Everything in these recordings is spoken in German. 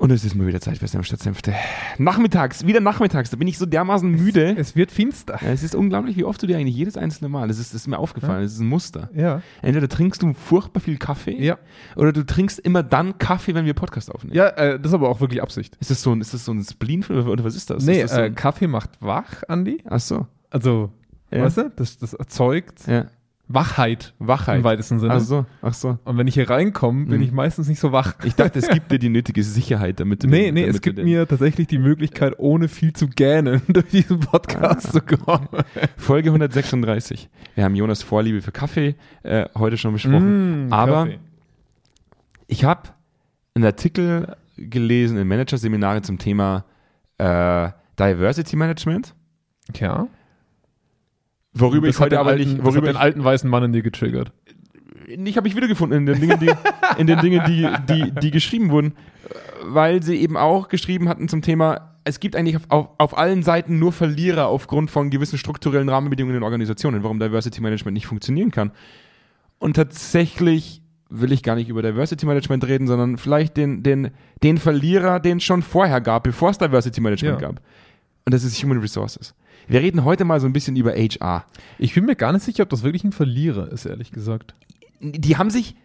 Und es ist mal wieder Zeit für Senf statt Senfte. Nachmittags, wieder nachmittags, da bin ich so dermaßen müde. Es wird finster. Ja, es ist unglaublich, wie oft du dir eigentlich jedes einzelne Mal, das ist, das ist mir aufgefallen, das ist ein Muster. Ja. Entweder trinkst du furchtbar viel Kaffee Ja. oder du trinkst immer dann Kaffee, wenn wir Podcast aufnehmen. Ja, äh, das ist aber auch wirklich Absicht. Ist das so ein, ist das so ein Spleen oder, was ist das? Nee, ist das so äh, Kaffee macht wach, Andi. ach so. Also, Ja. weißt du, das, das erzeugt Ja. Wachheit Wachheit. im weitesten Sinne. Ach so, ach so. Und wenn ich hier reinkomme, bin Mhm. ich meistens nicht so wach. Ich dachte, es gibt dir die nötige Sicherheit, damit du Nee, den- nee, es gibt mir tatsächlich die Möglichkeit, ohne viel zu gähnen, durch diesen Podcast zu kommen. Folge 136. Wir haben Jonas Vorliebe für Kaffee äh, heute schon besprochen. Mm, aber Kaffee. ich habe einen Artikel gelesen in Managerseminare zum Thema äh, Diversity Management, Ja. Worüber ich heute aber alten, nicht, worüber den ich, alten weißen Mann in dir getriggert. ich habe mich wiedergefunden in den Dingen, die, in den Dingen, die, die, die geschrieben wurden, weil sie eben auch geschrieben hatten zum Thema, es gibt eigentlich auf, auf, auf allen Seiten nur Verlierer aufgrund von gewissen strukturellen Rahmenbedingungen in Organisationen, warum Diversity Management nicht funktionieren kann. Und tatsächlich will ich gar nicht über Diversity Management reden, sondern vielleicht den, den, den Verlierer, den es schon vorher gab, bevor es Diversity Management Ja. gab. Und das ist Human Resources. Wir reden heute mal so ein bisschen über HR. Ich bin mir gar nicht sicher, ob das wirklich ein Verlierer ist, ehrlich gesagt. Die haben sich.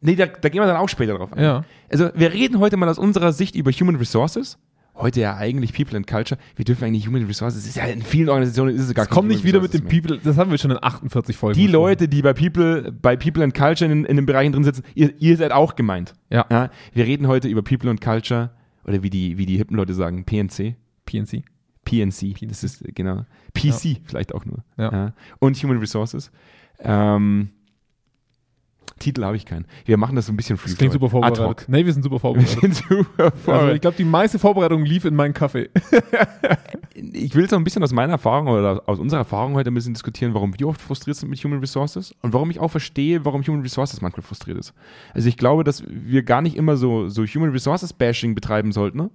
Nee, da, da gehen wir dann auch später drauf ein. Ja. Also, wir reden heute mal aus unserer Sicht über Human Resources. Heute ja eigentlich People and Culture. Wir dürfen eigentlich Human Resources. Ist ja in vielen Organisationen ist es gar kommt kein nicht wieder mit dem. People, das haben wir schon in 48 Folgen. Die. Leute, die bei People, bei People and Culture in, in den Bereichen drin sitzen, ihr, ihr seid auch gemeint. Ja. Ja, wir reden heute über People and Culture oder wie die, wie die hippen Leute sagen, PNC. PNC. PNC, das ist genau. PC vielleicht auch nur. Ja. Und Human Resources. Ähm, Titel habe ich keinen. Wir machen das so ein bisschen Das klingt super vorbereitet. Nee, wir sind super Wir vorbereitet. sind super Also vorbereitet. ich glaube, die meiste Vorbereitung lief in meinen Kaffee. ich will so ein bisschen aus meiner Erfahrung oder aus unserer Erfahrung heute ein bisschen diskutieren, warum wir oft frustriert sind mit Human Resources und warum ich auch verstehe, warum Human Resources manchmal frustriert ist. Also ich glaube, dass wir gar nicht immer so, so Human Resources Bashing betreiben sollten.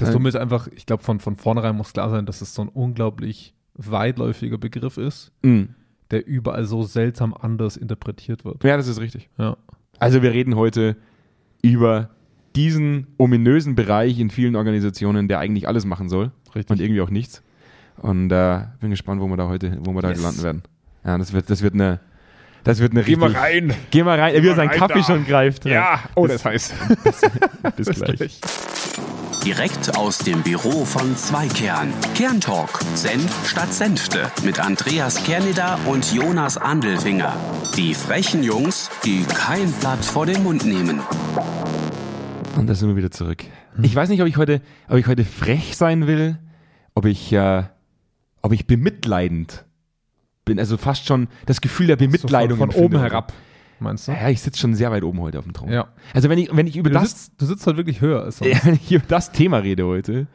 Ne? Das Dumme ist einfach, ich glaube, von, von vornherein muss klar sein, dass es so ein unglaublich weitläufiger Begriff ist, Mm. der überall so seltsam anders interpretiert wird. Ja, das ist richtig. Ja. Also wir reden heute über diesen ominösen Bereich in vielen Organisationen, der eigentlich alles machen soll Richtig. und irgendwie auch nichts. Und äh, bin gespannt, wo wir da heute, wo wir da Yes. landen werden. Ja, das wird, das wird eine, das wird eine Geh mal rein. Geh mal rein, wie er seinen Kaffee da. schon greift. oh, das heißt. Bis gleich. Direkt aus dem Büro von Zweikern. Kerntalk. Senf statt Senfte. Mit Andreas Kerneder und Jonas Andelfinger. Die frechen Jungs, die kein Blatt vor den Mund nehmen. Und da sind wir wieder zurück. Ich weiß nicht, ob ich heute, ob ich heute frech sein will, ob ich, äh, ob ich bemitleidend bin, also fast schon das Gefühl der Bemitleidung von, von empfinde oben herab, meinst du? Ja, ich sitze schon sehr weit oben heute auf dem Thron. Ja. Also wenn ich, wenn ich über Du das, sitzt, du sitzt halt wirklich höher als sonst. wenn ich über das Thema rede heute,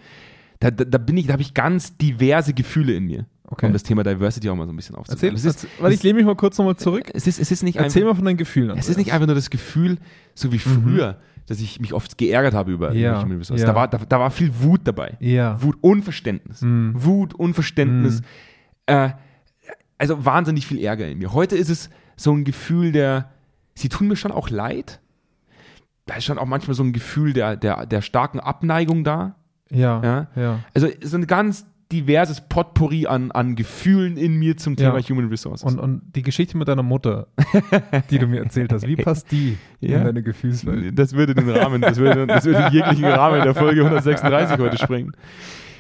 da, da, da bin ich, da habe ich ganz diverse Gefühle in mir. Okay. Um das Thema Diversity auch mal so ein bisschen Erzähl, aufzunehmen. Es ist, erzähl, weil ich lehne mich mal kurz nochmal zurück. es ist, es ist nicht Erzähl einfach, mal von deinen Gefühlen. es ist nicht einfach nur das Gefühl, so wie früher, dass ich mich oft geärgert habe über Ja, Resources. ja. Da, war, da, da war viel Wut dabei. Ja. Wut, Unverständnis. Mhm. Wut, Unverständnis. Mhm. Äh, also wahnsinnig viel Ärger in mir. Heute ist es so ein Gefühl der, sie tun mir schon auch leid. Da ist schon auch manchmal so ein Gefühl der, der, der starken Abneigung da. Ja. Ja. Ja. Also so ein ganz diverses Potpourri an, an Gefühlen in mir zum Thema Ja. Human Resources. Und, und die Geschichte mit deiner Mutter, die du mir erzählt hast, wie passt die Ja. in deine Gefühlswelt? Das würde den Rahmen, das würde, das würde jeglichen Rahmen der Folge 136 heute sprengen.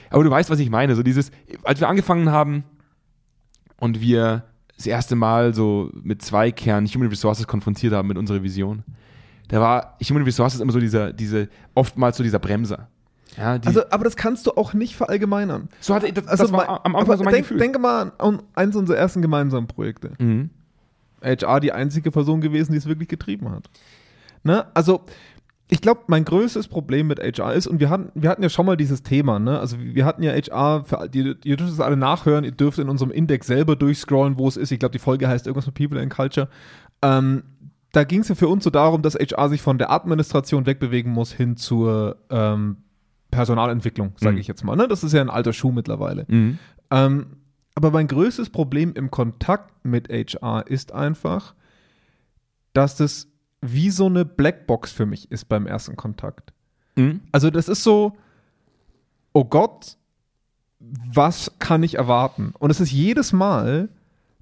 Aber du weißt, was ich meine. So dieses, als wir angefangen haben und wir das erste Mal so mit zwei Kern Human Resources konfrontiert haben mit unserer Vision, da war Human Resources immer so dieser, diese, oftmals so dieser Bremser. Ja, die, Also, aber das kannst du auch nicht verallgemeinern. so hatte, das, Also, das war am Anfang so mein denk, Gefühl. denke mal an eins unserer ersten gemeinsamen Projekte. mhm. HR die einzige Person gewesen, die es wirklich getrieben hat. Ne? Also, ich glaube, mein größtes Problem mit HR ist, und wir hatten, wir hatten ja schon mal dieses Thema, ne? Also wir hatten ja HR, für, ihr, ihr dürft es alle nachhören, ihr dürft in unserem Index selber durchscrollen, wo es ist. Ich glaube, die Folge heißt irgendwas mit People and Culture. Ähm, da ging es ja für uns so darum, dass HR sich von der Administration wegbewegen muss hin zur ähm, Personalentwicklung, sage Mhm. ich jetzt mal. Ne? Das ist ja ein alter Schuh mittlerweile. Mhm. Ähm, aber mein größtes Problem im Kontakt mit HR ist einfach, dass das wie so eine Blackbox für mich ist beim ersten Kontakt. Mhm. Also das ist so, oh Gott, was kann ich erwarten? Und es ist jedes Mal,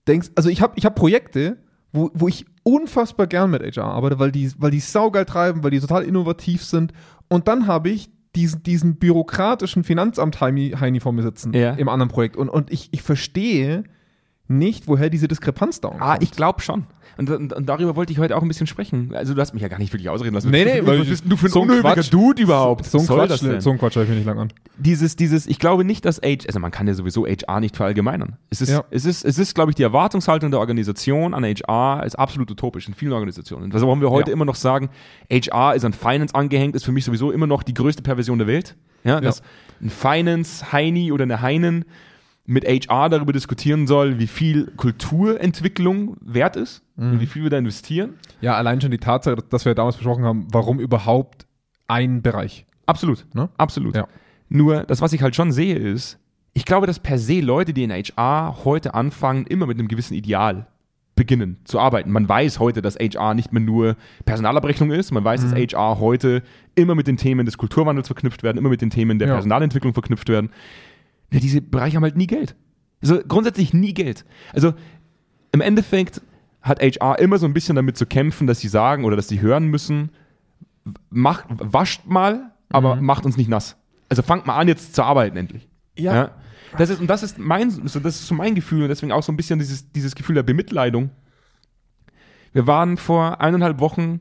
denkst, also ich habe ich hab Projekte, wo, wo ich unfassbar gern mit HR arbeite, weil die, weil die saugeil treiben, weil die total innovativ sind. Und dann habe ich diesen, diesen bürokratischen Finanzamt-Heini vor mir sitzen Ja. im anderen Projekt. Und, und ich, ich verstehe nicht, woher diese Diskrepanz da Ah, ich glaube schon. Und, und, und darüber wollte ich heute auch ein bisschen sprechen. Also du hast mich ja gar nicht wirklich ausreden lassen. Nee, nee, was bist denn du für ein so Quatsch- Dude überhaupt? So ein Soll Quatsch, so ein Quatsch höre ich mir nicht lang an. dieses, dieses, ich glaube nicht, dass H, also man kann ja sowieso HR nicht verallgemeinern. Es ist, Ja. es ist, es ist, glaube ich, die Erwartungshaltung der Organisation an HR ist absolut utopisch in vielen Organisationen. Also warum wir heute Ja. immer noch sagen, HR ist an Finance angehängt, ist für mich sowieso immer noch die größte Perversion der Welt. Ja, dass ein Finance, Heini oder eine Heinen mit HR darüber diskutieren soll, wie viel Kulturentwicklung wert ist Mhm. und wie viel wir da investieren. Ja, allein schon die Tatsache, dass wir damals besprochen haben, warum überhaupt ein Bereich. Absolut. Ne? Absolut. Ja. Nur, das, was ich halt schon sehe, ist, ich glaube, dass per se Leute, die in HR heute anfangen, immer mit einem gewissen Ideal beginnen zu arbeiten. Man weiß heute, dass HR nicht mehr nur Personalabrechnung ist. Man weiß, dass HR heute immer mit den Themen des Kulturwandels verknüpft werden, immer mit den Themen der Ja. Personalentwicklung verknüpft werden. Ja, diese Bereiche haben halt nie Geld. Also grundsätzlich nie Geld. Also im Endeffekt hat HR immer so ein bisschen damit zu kämpfen, dass sie sagen oder dass sie hören müssen, macht, wascht mal, aber macht uns nicht nass. Also fangt mal an, jetzt zu arbeiten endlich. Ja. Das ist, und das ist mein, so, das ist so mein Gefühl und deswegen auch so ein bisschen dieses, dieses Gefühl der Bemitleidung. Wir waren vor eineinhalb Wochen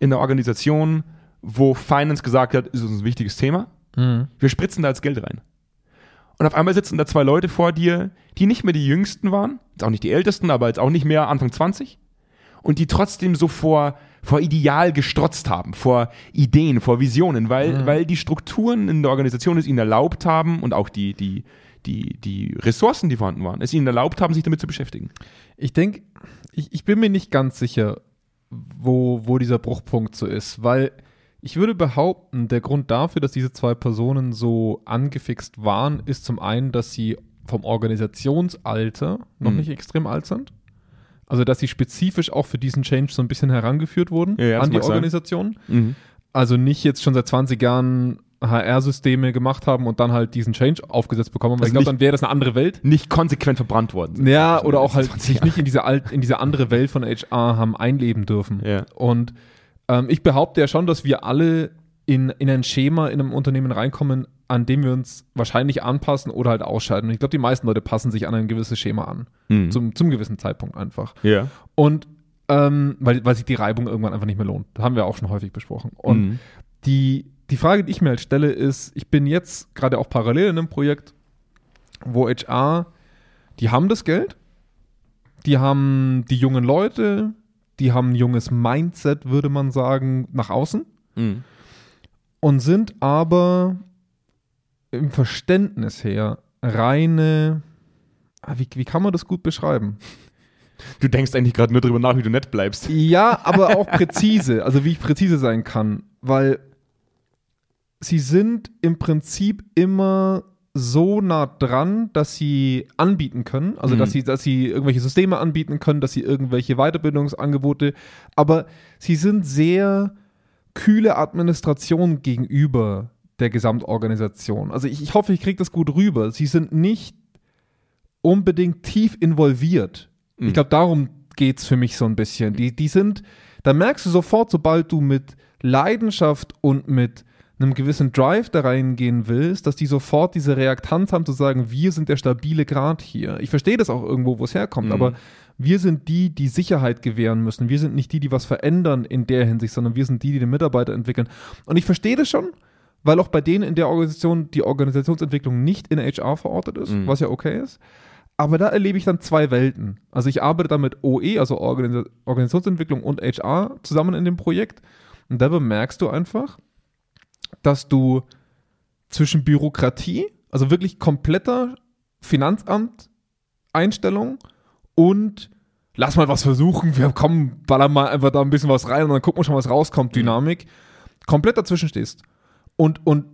in einer Organisation, wo Finance gesagt hat, ist uns ein wichtiges Thema. Wir spritzen da jetzt Geld rein. Und auf einmal sitzen da zwei Leute vor dir, die nicht mehr die Jüngsten waren, jetzt auch nicht die Ältesten, aber jetzt auch nicht mehr Anfang 20 und die trotzdem so vor, vor Ideal gestrotzt haben, vor Ideen, vor Visionen, weil, weil die Strukturen in der Organisation es ihnen erlaubt haben und auch die, die, die, die Ressourcen, die vorhanden waren, es ihnen erlaubt haben, sich damit zu beschäftigen. Ich denke, ich, ich bin mir nicht ganz sicher, wo, wo dieser Bruchpunkt so ist, weil ich würde behaupten, der Grund dafür, dass diese zwei Personen so angefixt waren, ist zum einen, dass sie vom Organisationsalter noch Mhm. nicht extrem alt sind. Also, dass sie spezifisch auch für diesen Change so ein bisschen herangeführt wurden Ja, ja, an die. Organisation. Also nicht jetzt schon seit 20 Jahren HR-Systeme gemacht haben und dann halt diesen Change aufgesetzt bekommen. Weil Also ich glaube, dann wäre das eine andere Welt. Nicht konsequent verbrannt worden. sind. Ja, Also oder auch halt 20 sich nicht in diese, alt, in diese andere Welt von HR haben einleben dürfen. Ja. Und ähm, ich behaupte ja schon, dass wir alle in, in ein Schema in einem Unternehmen reinkommen, an dem wir uns wahrscheinlich anpassen oder halt ausscheiden. Und ich glaube, die meisten Leute passen sich an ein gewisses Schema an. Mhm. Zum, zum gewissen Zeitpunkt einfach. Ja. Und ähm, weil, weil sich die Reibung irgendwann einfach nicht mehr lohnt. Das haben wir auch schon häufig besprochen. Und Mhm. die, die Frage, die ich mir halt stelle, ist, ich bin jetzt gerade auch parallel in einem Projekt, wo HR, die haben das Geld, die haben die jungen Leute, die haben ein junges Mindset, würde man sagen, nach außen Mhm. und sind aber im Verständnis her reine, ah, wie, wie kann man das gut beschreiben? Du denkst eigentlich gerade nur darüber nach, wie du nett bleibst. Ja, aber auch präzise, also wie ich präzise sein kann, weil sie sind im Prinzip immer so nah dran, dass sie anbieten können, also Mhm. dass sie, dass sie irgendwelche Systeme anbieten können, dass sie irgendwelche Weiterbildungsangebote, aber sie sind sehr kühle Administration gegenüber der Gesamtorganisation. Also ich, ich hoffe, ich kriege das gut rüber. Sie sind nicht unbedingt tief involviert. Mhm. Ich glaube, darum geht es für mich so ein bisschen. Die, die sind, da merkst du sofort, sobald du mit Leidenschaft und mit einem gewissen Drive da reingehen willst, dass die sofort diese Reaktanz haben zu sagen, wir sind der stabile Grad hier. Ich verstehe das auch irgendwo, wo es herkommt, Mhm. aber wir sind die, die Sicherheit gewähren müssen. Wir sind nicht die, die was verändern in der Hinsicht, sondern wir sind die, die den Mitarbeiter entwickeln. Und ich verstehe das schon, weil auch bei denen in der Organisation die Organisationsentwicklung nicht in HR verortet ist, Mhm. was ja okay ist. Aber da erlebe ich dann zwei Welten. Also ich arbeite da mit OE, also Organisa Organisationsentwicklung und HR zusammen in dem Projekt. Und da bemerkst du einfach, dass du zwischen Bürokratie, also wirklich kompletter Finanzamt-Einstellung und lass mal was versuchen, wir kommen, ballern mal einfach da ein bisschen was rein und dann gucken wir schon, was rauskommt, Dynamik, komplett dazwischen stehst. Und, und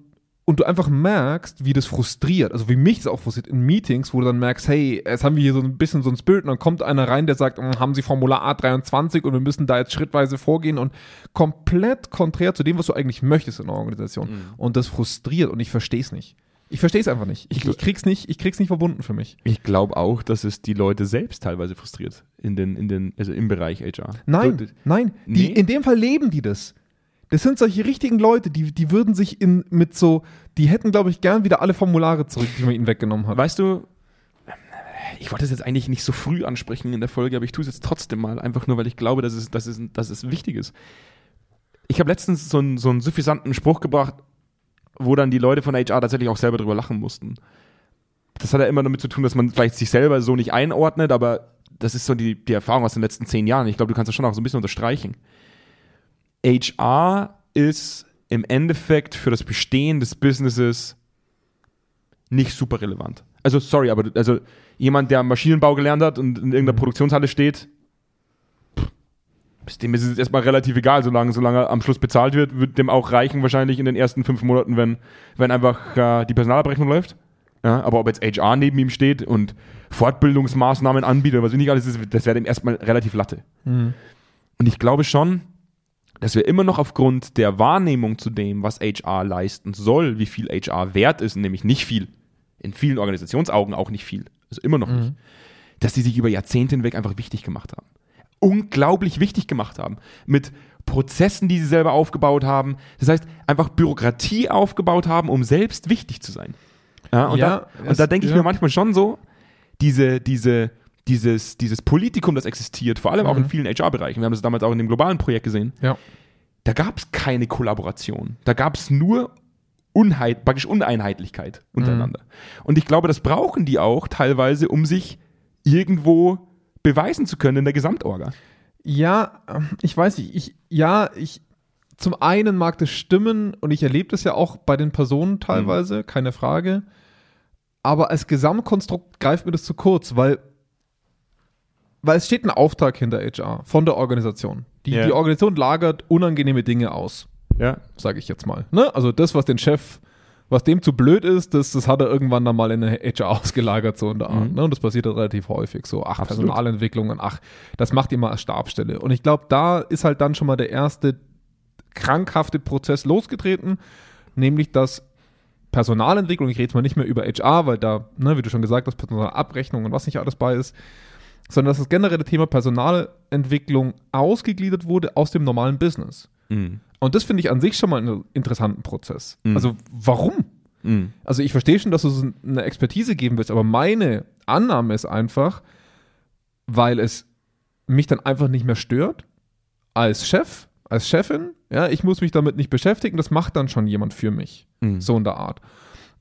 und du einfach merkst, wie das frustriert, also wie mich das auch frustriert in Meetings, wo du dann merkst, hey, jetzt haben wir hier so ein bisschen so ein Spirit und dann kommt einer rein, der sagt, "Hm, haben Sie Formular A23 und wir müssen da jetzt schrittweise vorgehen und komplett konträr zu dem, was du eigentlich möchtest in einer Organisation. Und das frustriert und ich verstehe es nicht. Ich verstehe es einfach nicht. Ich, ich krieg's nicht, ich krieg's nicht verbunden für mich. Ich glaube auch, dass es die Leute selbst teilweise frustriert in den, in den, also im Bereich HR. Nein, So, nein. Die, Nee? in dem Fall leben die das. Das sind solche richtigen Leute, die, die würden sich in, mit so, die hätten, glaube ich, gern wieder alle Formulare zurück, die man ihnen weggenommen hat. Weißt du, ich wollte es jetzt eigentlich nicht so früh ansprechen in der Folge, aber ich tue es jetzt trotzdem mal, einfach nur, weil ich glaube, dass es, dass es, dass es wichtig ist. Ich habe letztens so einen, so einen suffisanten Spruch gebracht, wo dann die Leute von HR tatsächlich auch selber drüber lachen mussten. Das hat ja immer damit zu tun, dass man vielleicht sich selber so nicht einordnet, aber das ist so die, die Erfahrung aus den letzten zehn Jahren. Ich glaube, du kannst das schon auch so ein bisschen unterstreichen. HR ist im Endeffekt für das Bestehen des Businesses nicht super relevant. Also, sorry, aber also jemand, der Maschinenbau gelernt hat und in irgendeiner Produktionshalle steht, pff, dem ist es erstmal relativ egal, solange, solange er am Schluss bezahlt wird, wird dem auch reichen, wahrscheinlich in den ersten fünf Monaten, wenn, wenn einfach äh, die Personalabrechnung läuft. Ja, aber ob jetzt HR neben ihm steht und Fortbildungsmaßnahmen anbietet, was ich nicht alles ist, das wäre dem erstmal relativ Latte. Und ich glaube schon, dass wir immer noch aufgrund der Wahrnehmung zu dem, was HR leisten soll, wie viel HR wert ist, nämlich nicht viel, in vielen Organisationsaugen auch nicht viel, also immer noch nicht, dass die sich über Jahrzehnte hinweg einfach wichtig gemacht haben. Unglaublich wichtig gemacht haben. Mit Prozessen, die sie selber aufgebaut haben. Das heißt, einfach Bürokratie aufgebaut haben, um selbst wichtig zu sein. Ja, und, Ja, da, und da denke ich ja. mir manchmal schon so, diese, diese, dieses, dieses Politikum, das existiert, vor allem auch in vielen HR-Bereichen, wir haben das damals auch in dem globalen Projekt gesehen, Ja. da gab es keine Kollaboration. Da gab es nur Unheit, praktisch Uneinheitlichkeit untereinander. Und ich glaube, das brauchen die auch teilweise, um sich irgendwo beweisen zu können in der Gesamtorga. Ja, ich weiß nicht, ich, ja, ich, zum einen mag das stimmen und ich erlebe das ja auch bei den Personen teilweise, keine Frage. Aber als Gesamtkonstrukt greift mir das zu kurz, weil, weil es steht ein Auftrag hinter HR von der Organisation. Die, Ja. die Organisation lagert unangenehme Dinge aus, Ja. sage ich jetzt mal. Ne? Also das, was den Chef, was dem zu blöd ist, das, das hat er irgendwann dann mal in der HR ausgelagert, so in der Art. Ne? Und das passiert halt relativ häufig. So, ach, Absolut. Personalentwicklung und ach, das macht ihr mal als Stabstelle. Und ich glaube, da ist halt dann schon mal der erste krankhafte Prozess losgetreten, nämlich dass Personalentwicklung, ich rede jetzt mal nicht mehr über HR, weil da, ne, wie du schon gesagt hast, Personalabrechnung und was nicht alles bei ist, sondern dass das generelle Thema Personalentwicklung ausgegliedert wurde aus dem normalen Business. Mhm. Und das finde ich an sich schon mal einen interessanten Prozess. Mhm. Also warum? Mhm. Also ich verstehe schon, dass du eine Expertise geben willst, aber meine Annahme ist einfach, weil es mich dann einfach nicht mehr stört, als Chef, als Chefin, ja, ich muss mich damit nicht beschäftigen, das macht dann schon jemand für mich. Mhm. So in der Art.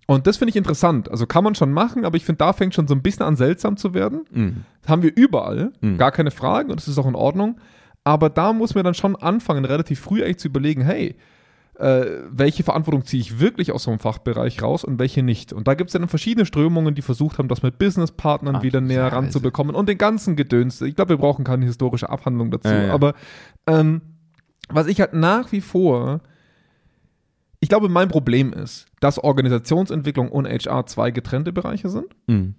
Und das finde ich interessant. Also kann man schon machen, aber ich finde, da fängt schon so ein bisschen an seltsam zu werden. Mhm. Das haben wir überall, Mhm. gar keine Frage und das ist auch in Ordnung. Aber da muss man dann schon anfangen, relativ früh eigentlich zu überlegen, hey, äh, welche Verantwortung ziehe ich wirklich aus so einem Fachbereich raus und welche nicht. Und da gibt es dann verschiedene Strömungen, die versucht haben, das mit Businesspartnern Ach, wieder näher ranzubekommen und den ganzen Gedöns. Ich glaube, wir brauchen keine historische Abhandlung dazu. Ja, ja. Aber ähm, was ich halt nach wie vor, ich glaube, mein Problem ist, dass Organisationsentwicklung und HR zwei getrennte Bereiche sind Mhm.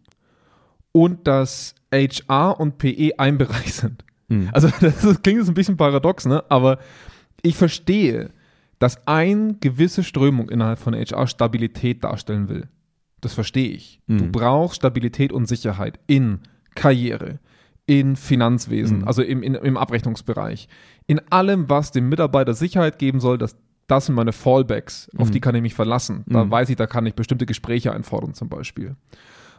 und dass HR und PE ein Bereich sind. Mhm. Also das ist, klingt jetzt ein bisschen paradox, ne? aber ich verstehe, dass eine gewisse Strömung innerhalb von HR Stabilität darstellen will. Das verstehe ich. Du Mhm. brauchst Stabilität und Sicherheit in Karriere, in Finanzwesen, Mhm. also im, in, im Abrechnungsbereich, in allem, was dem Mitarbeiter Sicherheit geben soll, dass das sind meine Fallbacks, auf Mhm. die kann ich mich verlassen. Da Mhm. weiß ich, da kann ich bestimmte Gespräche einfordern zum Beispiel.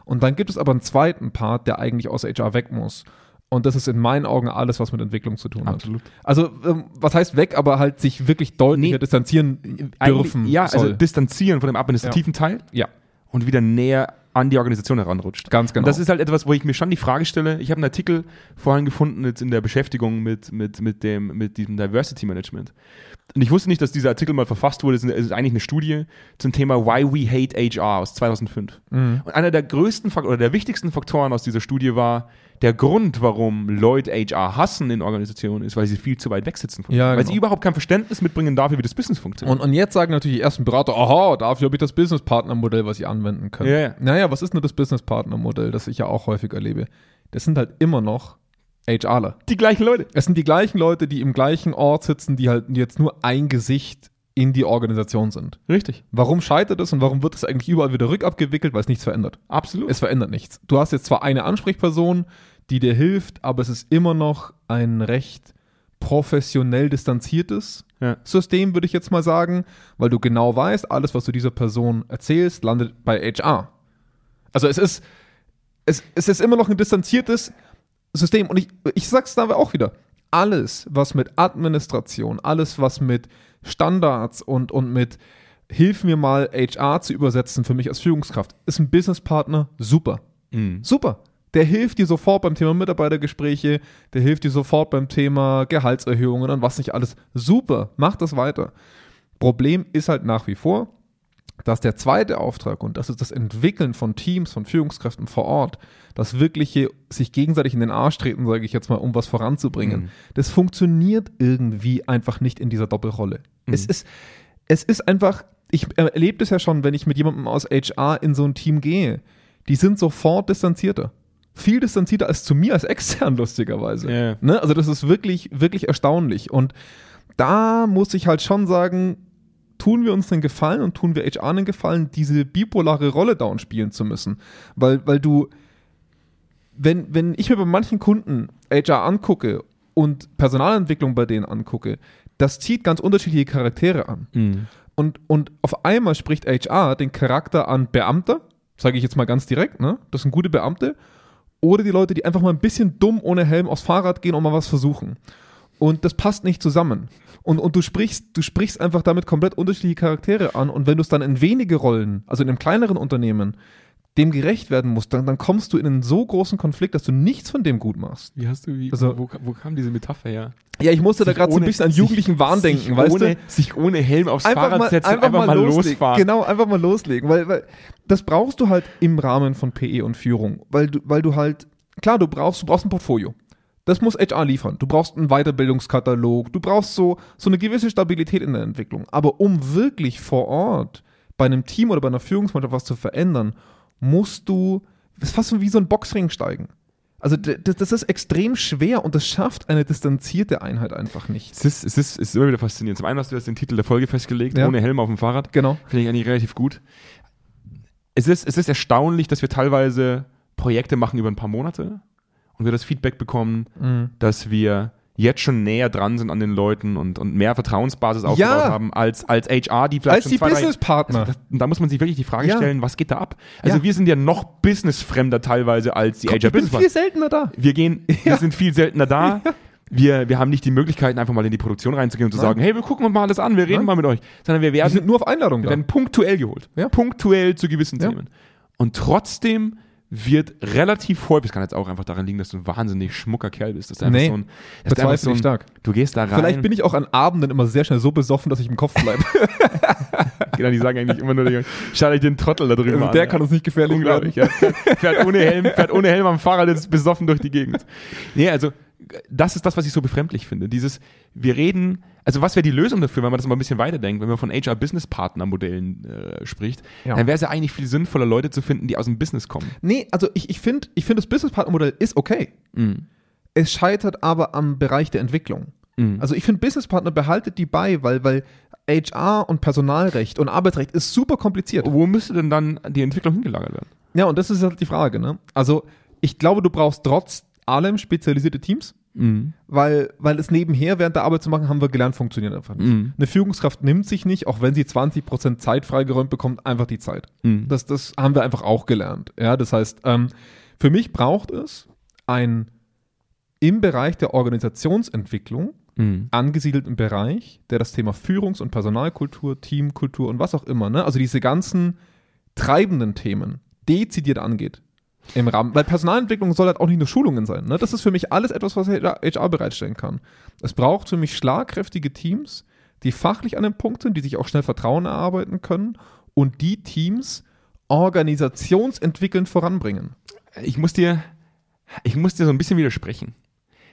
Und dann gibt es aber einen zweiten Part, der eigentlich aus HR weg muss. Und das ist in meinen Augen alles, was mit Entwicklung zu tun hat. Absolut. Also, ähm, was heißt weg, aber halt sich wirklich deutlicher Nee, distanzieren dürfen. Ja, also soll. distanzieren von dem administrativen Teil ja, und wieder näher an die Organisation heranrutscht. ganz genau. Und das ist halt etwas, wo ich mir schon die Frage stelle. Ich habe einen Artikel vorhin gefunden jetzt in der Beschäftigung mit, mit, mit, dem, mit diesem Diversity Management. Und ich wusste nicht, dass dieser Artikel mal verfasst wurde. Es ist, es ist eigentlich eine Studie zum Thema Why We Hate HR aus 2005. Mhm. Und einer der größten Faktoren oder der wichtigsten Faktoren aus dieser Studie war der Grund, warum Leute HR hassen in Organisationen, ist, weil sie viel zu weit weg sitzen von Ja, Weil genau. sie überhaupt kein Verständnis mitbringen dafür, wie das Business funktioniert. Und, und jetzt sagen natürlich die ersten Berater, aha, dafür habe ich das Business-Partner-Modell, was ich anwenden kann. Ja, ja. Naja, was ist nur das Business-Partner-Modell, das ich ja auch häufig erlebe? Das sind halt immer noch HRler. die gleichen Leute. Es sind die gleichen Leute, die im gleichen Ort sitzen, die halt jetzt nur ein Gesicht in die Organisation sind. Richtig. Warum scheitert es und warum wird es eigentlich überall wieder rückabgewickelt? Weil es nichts verändert. Absolut. Es verändert nichts. Du hast jetzt zwar eine Ansprechperson, die dir hilft, aber es ist immer noch ein recht professionell distanziertes Ja. System, würde ich jetzt mal sagen, weil du genau weißt, alles, was du dieser Person erzählst, landet bei HR. Also es ist, es, es ist immer noch ein distanziertes System. Und ich, ich sag's da aber auch wieder. Alles, was mit Administration, alles, was mit Standards und, und mit Hilf mir mal HR zu übersetzen für mich als Führungskraft, ist ein Businesspartner super. Mhm. Super. Der hilft dir sofort beim Thema Mitarbeitergespräche, der hilft dir sofort beim Thema Gehaltserhöhungen und was nicht alles. Super, mach das weiter. Problem ist halt nach wie vor, dass der zweite Auftrag, und das ist das Entwickeln von Teams, von Führungskräften vor Ort, das wirkliche sich gegenseitig in den Arsch treten, sage ich jetzt mal, um was voranzubringen, Mhm. das funktioniert irgendwie einfach nicht in dieser Doppelrolle. Mhm. Es ist, es ist einfach, ich erlebe das ja schon, wenn ich mit jemandem aus HR in so ein Team gehe, die sind sofort distanzierter. Viel distanzierter als zu mir als extern, lustigerweise. Ja. Ne? Also das ist wirklich, wirklich erstaunlich. Und da muss ich halt schon sagen, tun wir uns den Gefallen und tun wir HR einen Gefallen, diese bipolare Rolle down spielen zu müssen. Weil, weil du, wenn, wenn ich mir bei manchen Kunden HR angucke und Personalentwicklung bei denen angucke, das zieht ganz unterschiedliche Charaktere an. Mhm. Und, und auf einmal spricht HR den Charakter an Beamter, sage ich jetzt mal ganz direkt, ne? Das sind gute Beamte. Oder die Leute, die einfach mal ein bisschen dumm ohne Helm aufs Fahrrad gehen und mal was versuchen. Und das passt nicht zusammen. Und, und du sprichst, du sprichst einfach damit komplett unterschiedliche Charaktere an. Und wenn du es dann in wenige Rollen, also in einem kleineren Unternehmen, dem gerecht werden musst, dann, dann kommst du in einen so großen Konflikt, dass du nichts von dem gut machst. Wie hast du, wie, Also- wo, wo kam diese Metapher her? Ja, ich musste da Sich gerade so ein bisschen an sich- jugendlichen Wahn denken, sich weißt ohne, du? Sich ohne Helm aufs einfach Fahrrad mal, setzen einfach, einfach mal, loslegen. losfahren. Genau, einfach mal loslegen, weil, weil das brauchst du halt im Rahmen von PE und Führung, weil du, weil du halt, klar, du brauchst, du brauchst ein Portfolio. Das muss HR liefern. Du brauchst einen Weiterbildungskatalog, du brauchst so, so eine gewisse Stabilität in der Entwicklung. Aber um wirklich vor Ort bei einem Team oder bei einer Führungsmannschaft was zu verändern, musst du, das ist fast wie so ein Boxring steigen. Also d- d- das ist extrem schwer und das schafft eine distanzierte Einheit einfach nicht. Es ist, es, ist, es ist immer wieder faszinierend. Zum einen hast du jetzt den Titel der Folge festgelegt, Ja. ohne Helm auf dem Fahrrad. Genau. Finde ich eigentlich relativ gut. Es ist, es ist erstaunlich, dass wir teilweise Projekte machen über ein paar Monate und wir das Feedback bekommen, Mhm. dass wir jetzt schon näher dran sind an den Leuten und, und mehr Vertrauensbasis aufgebaut Ja. haben als, als HR, die vielleicht Als schon die drei- Businesspartner. Also, da muss man sich wirklich die Frage Ja. stellen, was geht da ab? Also Ja. wir sind ja noch businessfremder teilweise als die ich bin HR-Business. viel seltener da. Wir gehen, wir sind viel seltener da. Wir, wir haben nicht die Möglichkeiten, einfach mal in die Produktion reinzugehen und zu Nein. sagen, hey, wir gucken uns mal alles an, wir reden Nein. mal mit euch. Sondern wir Wir werden, sind nur auf Einladung wir da. werden punktuell geholt. Punktuell zu gewissen. Themen. Und trotzdem wird relativ häufig, das kann jetzt auch einfach daran liegen, dass du ein wahnsinnig schmucker Kerl bist. Das ist einfach Nee, so ein, das ist einfach so ich ein stark. du gehst da rein. Vielleicht bin ich auch an Abenden immer sehr schnell so besoffen, dass ich im Kopf bleibe. genau, die sagen eigentlich immer nur, schaut euch den Trottel da drüben Also an. der kann uns nicht gefährlich werden. ja. Fährt, fährt, ohne Helm, fährt ohne Helm am Fahrrad, ist besoffen durch die Gegend. Nee, also das ist das, was ich so befremdlich finde. Dieses, wir reden, also was wäre die Lösung dafür, wenn man das mal ein bisschen weiterdenkt, wenn man von HR-Business-Partner-Modellen äh, spricht, Ja. dann wäre es ja eigentlich viel sinnvoller, Leute zu finden, die aus dem Business kommen. Nee, also ich, ich finde, ich find das Business-Partner-Modell ist okay. Mhm. Es scheitert aber am Bereich der Entwicklung. Mhm. Also ich finde, Businesspartner behaltet die bei, weil, weil HR und Personalrecht und Arbeitsrecht ist super kompliziert. Wo müsste denn dann die Entwicklung hingelagert werden? Ja, und das ist halt die Frage, ne? Also ich glaube, du brauchst trotz allem spezialisierte Teams, Mhm. weil, weil es nebenher während der Arbeit zu machen, haben wir gelernt, funktioniert einfach nicht. Mhm. Eine Führungskraft nimmt sich nicht, auch wenn sie 20% Zeit freigeräumt bekommt, einfach die Zeit. Mhm. Das, das haben wir einfach auch gelernt. Ja, das heißt, ähm, für mich braucht es ein im Bereich der Organisationsentwicklung Mhm. angesiedelten Bereich, der das Thema Führungs- und Personalkultur, Teamkultur und was auch immer, ne? also diese ganzen treibenden Themen dezidiert angeht. Im Rahmen, weil Personalentwicklung soll halt auch nicht nur Schulungen sein. Ne? Das ist für mich alles etwas, was HR bereitstellen kann. Es braucht für mich schlagkräftige Teams, die fachlich an dem Punkt sind, die sich auch schnell Vertrauen erarbeiten können und die Teams organisationsentwickelnd voranbringen. Ich muss dir Ich muss dir so ein bisschen widersprechen.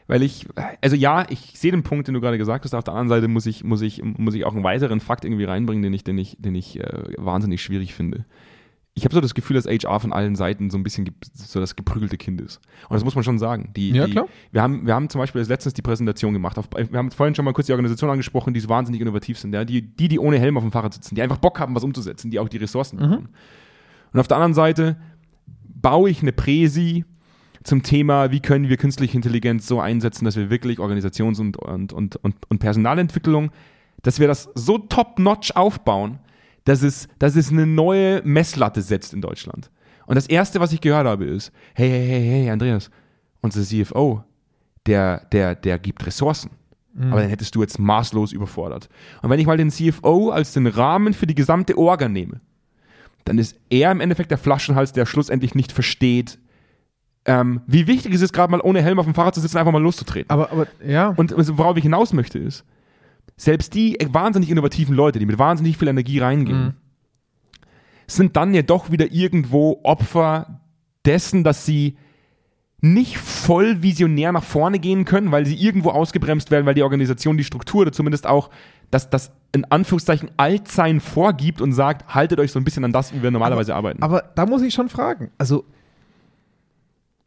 Weil ich, also ja, ich sehe den Punkt, den du gerade gesagt hast. Auf der anderen Seite muss ich, muss ich, muss ich auch einen weiteren Fakt irgendwie reinbringen, den ich, den ich, den ich äh, wahnsinnig schwierig finde. Ich habe so das Gefühl, dass HR von allen Seiten so ein bisschen so das geprügelte Kind ist. Und das muss man schon sagen. Die, Ja, die, klar. Wir haben, wir haben zum Beispiel letztens die Präsentation gemacht. Auf, wir haben vorhin schon mal kurz die Organisation angesprochen, die so wahnsinnig innovativ sind. Ja? Die, die, die ohne Helm auf dem Fahrrad sitzen, die einfach Bock haben, was umzusetzen, die auch die Ressourcen bekommen. Und auf der anderen Seite baue ich eine Präsi zum Thema, wie können wir künstliche Intelligenz so einsetzen, dass wir wirklich Organisations- und, und, und, und, und Personalentwicklung, dass wir das so top-notch aufbauen, dass es, dass es eine neue Messlatte setzt in Deutschland. Und das Erste, was ich gehört habe, ist, hey, hey, hey, hey, Andreas, unser CFO, der, der, der gibt Ressourcen. Aber dann hättest du jetzt maßlos überfordert. Und wenn ich mal den CFO als den Rahmen für die gesamte Orga nehme, dann ist er im Endeffekt der Flaschenhals, der schlussendlich nicht versteht, ähm, wie wichtig es ist, gerade mal ohne Helm auf dem Fahrrad zu sitzen, einfach mal loszutreten. Aber, aber, ja. Und also, worauf ich hinaus möchte, ist, selbst die wahnsinnig innovativen Leute, die mit wahnsinnig viel Energie reingehen, Mhm. sind dann ja doch wieder irgendwo Opfer dessen, dass sie nicht voll visionär nach vorne gehen können, weil sie irgendwo ausgebremst werden, weil die Organisation die Struktur oder zumindest auch das, das in Anführungszeichen Altsein vorgibt und sagt, haltet euch so ein bisschen an das, wie wir normalerweise arbeiten. Aber da muss ich schon fragen. Also,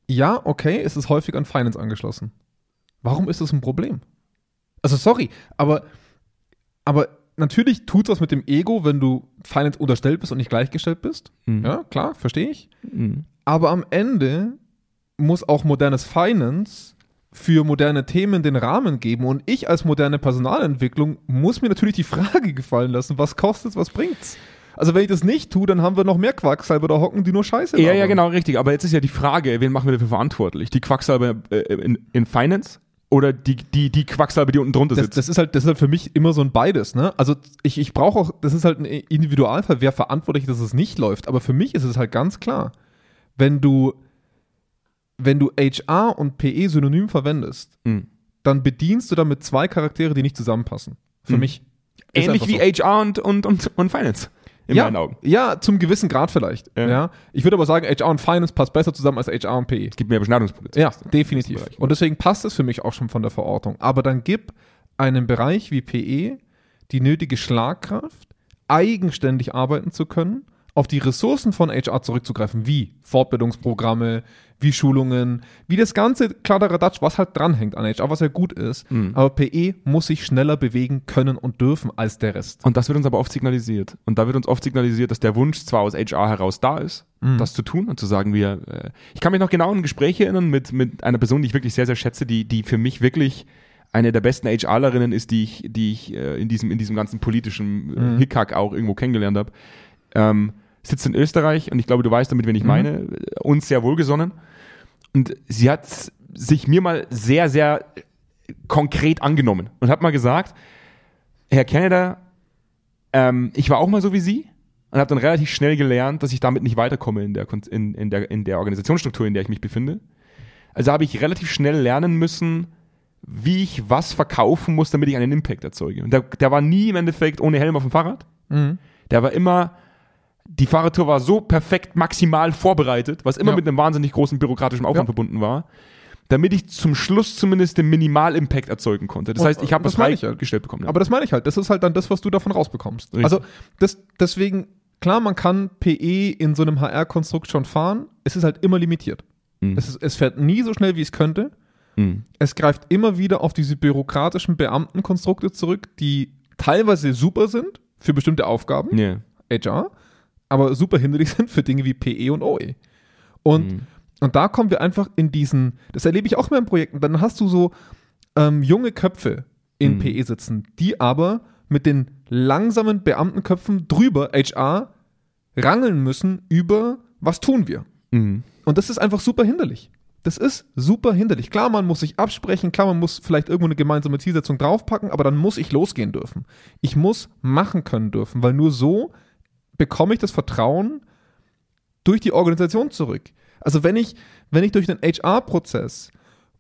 ja, okay, es ist häufig an Finance angeschlossen. Warum ist das ein Problem? Also, sorry, aber, aber natürlich tut was mit dem Ego, wenn du Finance unterstellt bist und nicht gleichgestellt bist. Mhm. Ja, klar, verstehe ich. Mhm. Aber am Ende muss auch modernes Finance für moderne Themen den Rahmen geben. Und ich als moderne Personalentwicklung muss mir natürlich die Frage gefallen lassen, was kostet's, was bringt's? Also wenn ich das nicht tue, dann haben wir noch mehr Quacksalber da hocken, die nur Scheiße Ja, ja, labern. genau, richtig. Aber jetzt ist ja die Frage, wen machen wir dafür verantwortlich? Die Quacksalber äh, in, in Finance oder die, die, die Quacksalber, die unten drunter Das, sitzt? das, ist halt, das ist halt für mich immer so ein beides, ne? Also ich, ich brauche auch, das ist halt ein Individualfall, wer verantwortlich ist, dass es nicht läuft. Aber für mich ist es halt ganz klar, wenn du, wenn du HR und PE synonym verwendest, Mhm. dann bedienst du damit zwei Charaktere, die nicht zusammenpassen. Für Mhm. mich. Ist Ähnlich wie so. HR und, und, und, und Finance. In ja, meinen Augen. Ja, zum gewissen Grad vielleicht. Ja. Ja. Ich würde aber sagen, HR und Finance passt besser zusammen als HR und PE. Es gibt mehr Beschneidungspunkte. Ja, definitiv. Und deswegen passt es für mich auch schon von der Verortung. Aber dann gib einem Bereich wie PE die nötige Schlagkraft, eigenständig arbeiten zu können, auf die Ressourcen von HR zurückzugreifen, wie Fortbildungsprogramme, wie Schulungen, wie das ganze Kladderadatsch, was halt dranhängt an HR, was ja gut ist. Mhm. Aber PE muss sich schneller bewegen können und dürfen als der Rest. Und das wird uns aber oft signalisiert. Und da wird uns oft signalisiert, dass der Wunsch zwar aus HR heraus da ist, Mhm. das zu tun und zu sagen, wir. Äh, ich kann mich noch genau an ein Gespräch erinnern mit, mit einer Person, die ich wirklich sehr, sehr schätze, die, die für mich wirklich eine der besten HRlerinnen ist, die ich, die ich äh, in, diesem, in diesem ganzen politischen äh, Mhm. Hickhack auch irgendwo kennengelernt habe. Ähm, sitzt in Österreich und ich glaube, du weißt damit, wen ich Mhm. meine, uns sehr wohlgesonnen. Und sie hat sich mir mal sehr, sehr konkret angenommen und hat mal gesagt, Herr Canada, ähm, ich war auch mal so wie Sie und habe dann relativ schnell gelernt, dass ich damit nicht weiterkomme in der, in, in, der, in der Organisationsstruktur, in der ich mich befinde. Also habe ich relativ schnell lernen müssen, wie ich was verkaufen muss, damit ich einen Impact erzeuge. Und der, der war nie im Endeffekt ohne Helm auf dem Fahrrad. Mhm. Der war immer, die Fahrradtour war so perfekt maximal vorbereitet, was immer Ja. mit einem wahnsinnig großen bürokratischen Aufwand Ja. verbunden war, damit ich zum Schluss zumindest den Minimal-Impact erzeugen konnte. Das heißt, ich habe das ich halt. freigestellt bekommen. ja. Aber das meine ich halt. Das ist halt dann das, was du davon rausbekommst. Richtig. Also das, deswegen, klar, man kann PE in so einem HR-Konstrukt schon fahren. Es ist halt immer limitiert. Mhm. Es, ist, es fährt nie so schnell, wie es könnte. Mhm. Es greift immer wieder auf diese bürokratischen Beamtenkonstrukte zurück, die teilweise super sind für bestimmte Aufgaben, Ja. HR, aber super hinderlich sind für Dinge wie PE und OE. Und, Mhm. und da kommen wir einfach in diesen, das erlebe ich auch in Projekten, dann hast du so ähm, junge Köpfe in Mhm. PE sitzen, die aber mit den langsamen Beamtenköpfen drüber, HR, rangeln müssen über, was tun wir. Mhm. Und das ist einfach super hinderlich. Das ist super hinderlich. Klar, man muss sich absprechen, klar, man muss vielleicht irgendwo eine gemeinsame Zielsetzung draufpacken, aber dann muss ich losgehen dürfen. Ich muss machen können dürfen, weil nur so bekomme ich das Vertrauen durch die Organisation zurück. Also wenn ich, wenn ich durch den HR-Prozess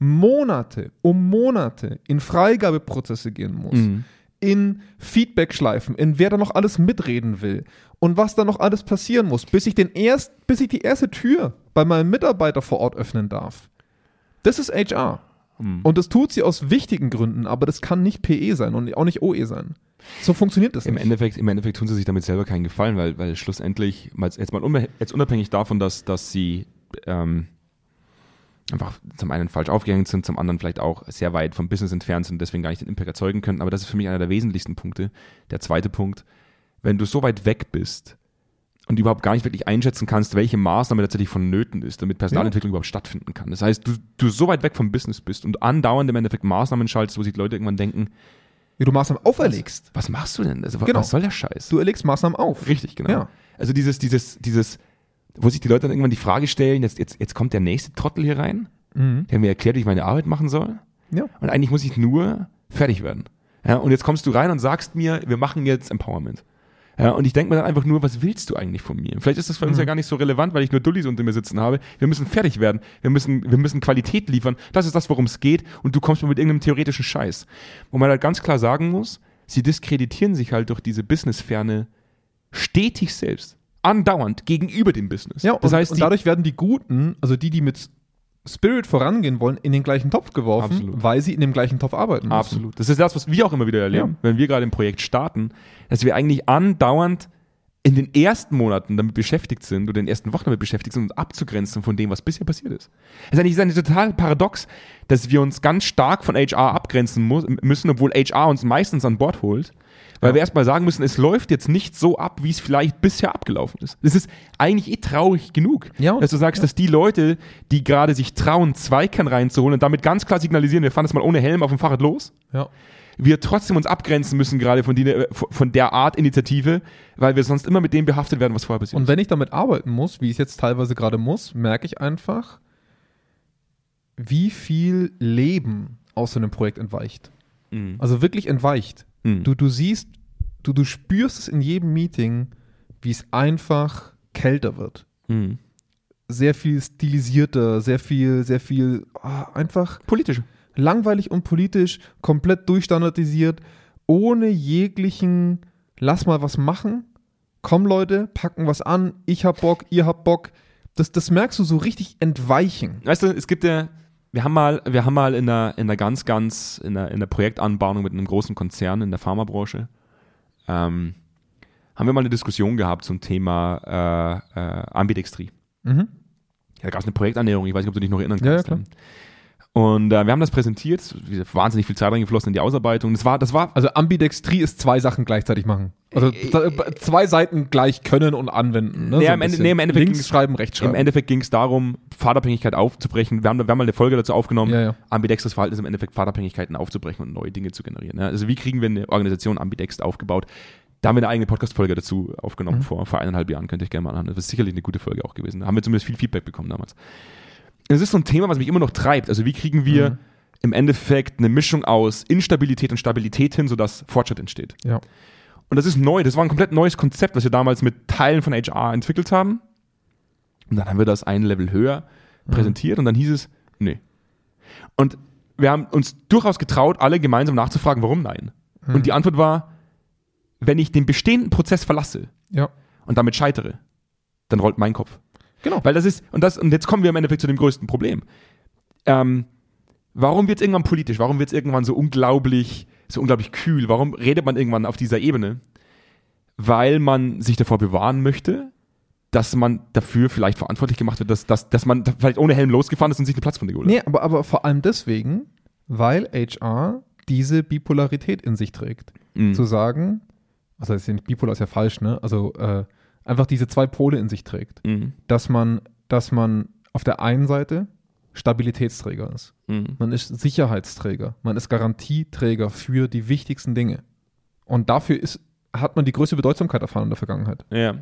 Monate um Monate in Freigabeprozesse gehen muss, Mhm. in Feedback-Schleifen, in wer da noch alles mitreden will und was da noch alles passieren muss, bis ich, den erst, bis ich die erste Tür bei meinem Mitarbeiter vor Ort öffnen darf. Das ist HR. Hm. Und das tut sie aus wichtigen Gründen, aber das kann nicht PE sein und auch nicht OE sein. So funktioniert das Im nicht. Endeffekt, Im Endeffekt tun sie sich damit selber keinen Gefallen, weil, weil schlussendlich, jetzt mal jetzt unabhängig davon, dass, dass sie ähm, einfach zum einen falsch aufgehängt sind, zum anderen vielleicht auch sehr weit vom Business entfernt sind, deswegen gar nicht den Impact erzeugen können. Aber das ist für mich einer der wesentlichsten Punkte. Der zweite Punkt, wenn du so weit weg bist und überhaupt gar nicht wirklich einschätzen kannst, welche Maßnahme tatsächlich vonnöten ist, damit Personalentwicklung überhaupt stattfinden kann. Das heißt, du, du so weit weg vom Business bist und andauernd im Endeffekt Maßnahmen schaltest, wo sich Leute irgendwann denken, Wie du Maßnahmen auferlegst. was machst du denn? Also, Genau. Was soll der Scheiß? Du erlegst Maßnahmen auf. Richtig, genau. Ja. Also dieses, dieses, dieses, wo sich die Leute dann irgendwann die Frage stellen, jetzt, jetzt, jetzt kommt der nächste Trottel hier rein, Mhm. der mir erklärt, wie ich meine Arbeit machen soll. Ja. Und eigentlich muss ich nur fertig werden. Ja, und jetzt kommst du rein und sagst mir, wir machen jetzt Empowerment. Ja, und ich denke mir dann einfach nur, was willst du eigentlich von mir? Vielleicht ist das für uns ja gar nicht so relevant, weil ich nur Dullis unter mir sitzen habe. Wir müssen fertig werden. Wir müssen, wir müssen Qualität liefern. Das ist das, worum es geht. Und du kommst mir mit irgendeinem theoretischen Scheiß. Wo man halt ganz klar sagen muss, sie diskreditieren sich halt durch diese Businessferne stetig selbst. Andauernd gegenüber dem Business. Ja, und, das heißt, und dadurch werden die Guten, also die, die mit Spirit vorangehen wollen, in den gleichen Topf geworfen, Absolut. weil sie in dem gleichen Topf arbeiten müssen. Absolut. Das ist das, was wir auch immer wieder erleben, Ja. wenn wir gerade im Projekt starten, dass wir eigentlich andauernd in den ersten Monaten damit beschäftigt sind oder in den ersten Wochen damit beschäftigt sind, uns abzugrenzen von dem, was bisher passiert ist. Es ist eigentlich eine total paradox, dass wir uns ganz stark von HR abgrenzen müssen, obwohl HR uns meistens an Bord holt, weil Ja. wir erstmal sagen müssen, es läuft jetzt nicht so ab, wie es vielleicht bisher abgelaufen ist. Das ist eigentlich eh traurig genug, Ja, dass du sagst, dass die Leute, die gerade sich trauen, Zweikern reinzuholen und damit ganz klar signalisieren, wir fahren jetzt mal ohne Helm auf dem Fahrrad los, Ja. wir trotzdem uns abgrenzen müssen, gerade von, die, äh, von der Art Initiative, weil wir sonst immer mit dem behaftet werden, was vorher passiert Und wenn ich damit arbeiten muss, wie ich es jetzt teilweise gerade muss, merke ich einfach, wie viel Leben aus so einem Projekt entweicht. Mhm. Also wirklich entweicht. Mhm. Du, du siehst, du, du spürst es in jedem Meeting, wie es einfach kälter wird. Mhm. Sehr viel stilisierter, sehr viel, sehr viel, ah, einfach Politisch. langweilig und politisch, komplett durchstandardisiert, ohne jeglichen, lass mal was machen. Komm Leute, packen was an, ich hab Bock, ihr habt Bock. Das, das merkst du so richtig entweichen. Weißt du, es gibt ja, wir haben mal, wir haben mal in einer, in einer ganz, ganz, in einer, in einer Projektanbahnung mit einem großen Konzern in der Pharmabranche, ähm, haben wir mal eine Diskussion gehabt zum Thema äh, äh, Ambidextrie. Mhm. Ja, da gab es eine Projektannäherung, ich weiß nicht, ob du dich noch erinnern Ja, kannst. ja, klar. Und äh, wir haben das präsentiert, wahnsinnig viel Zeit reingeflossen in die Ausarbeitung. Das war, das war Also Ambidextrie ist zwei Sachen gleichzeitig machen. Also Äh, z- zwei Seiten gleich können und anwenden. Ne? Nee, So ein Ende- nee, im Endeffekt Links schreiben, rechts schreiben. Im Endeffekt ging es darum, Fahrtabhängigkeit aufzubrechen. Wir haben, wir haben mal eine Folge dazu aufgenommen. Ja, ja. Ambidextres Verhalten ist im Endeffekt Fahrtabhängigkeiten aufzubrechen und neue Dinge zu generieren. Ja, also wie kriegen wir eine Organisation ambidext aufgebaut? Da haben wir eine eigene Podcast-Folge dazu aufgenommen Mhm. vor, vor eineinhalb Jahren, könnt ihr euch gerne mal anhören. Das ist sicherlich eine gute Folge auch gewesen. Da haben wir zumindest viel Feedback bekommen damals. Es ist so ein Thema, was mich immer noch treibt. Also wie kriegen wir Mhm. im Endeffekt eine Mischung aus Instabilität und Stabilität hin, sodass Fortschritt entsteht? ja. Und das ist neu. Das war ein komplett neues Konzept, was wir damals mit Teilen von HR entwickelt haben. Und dann haben wir das ein Level höher präsentiert und dann hieß es, nee. Und wir haben uns durchaus getraut, alle gemeinsam nachzufragen, warum nein. Und die Antwort war, wenn ich den bestehenden Prozess verlasse ja. und damit scheitere, dann rollt mein Kopf. Genau. Weil das ist, und das, und jetzt kommen wir im Endeffekt zu dem größten Problem. Ähm, warum wird es irgendwann politisch? Warum wird es irgendwann so unglaublich, so unglaublich kühl? Warum redet man irgendwann auf dieser Ebene? Weil man sich davor bewahren möchte, dass man dafür vielleicht verantwortlich gemacht wird, dass, dass, dass man vielleicht ohne Helm losgefahren ist und sich eine Platzwunde geholt hat. Nee, aber, aber vor allem deswegen, weil HR diese Bipolarität in sich trägt. Mhm. Zu sagen, also bipolar ist ja falsch, ne? Also äh, einfach diese zwei Pole in sich trägt. Mhm. Dass man, dass man auf der einen Seite Stabilitätsträger ist. Mhm. Man ist Sicherheitsträger. Man ist Garantieträger für die wichtigsten Dinge. Und dafür ist, hat man die größte Bedeutsamkeit erfahren in der Vergangenheit. Ja.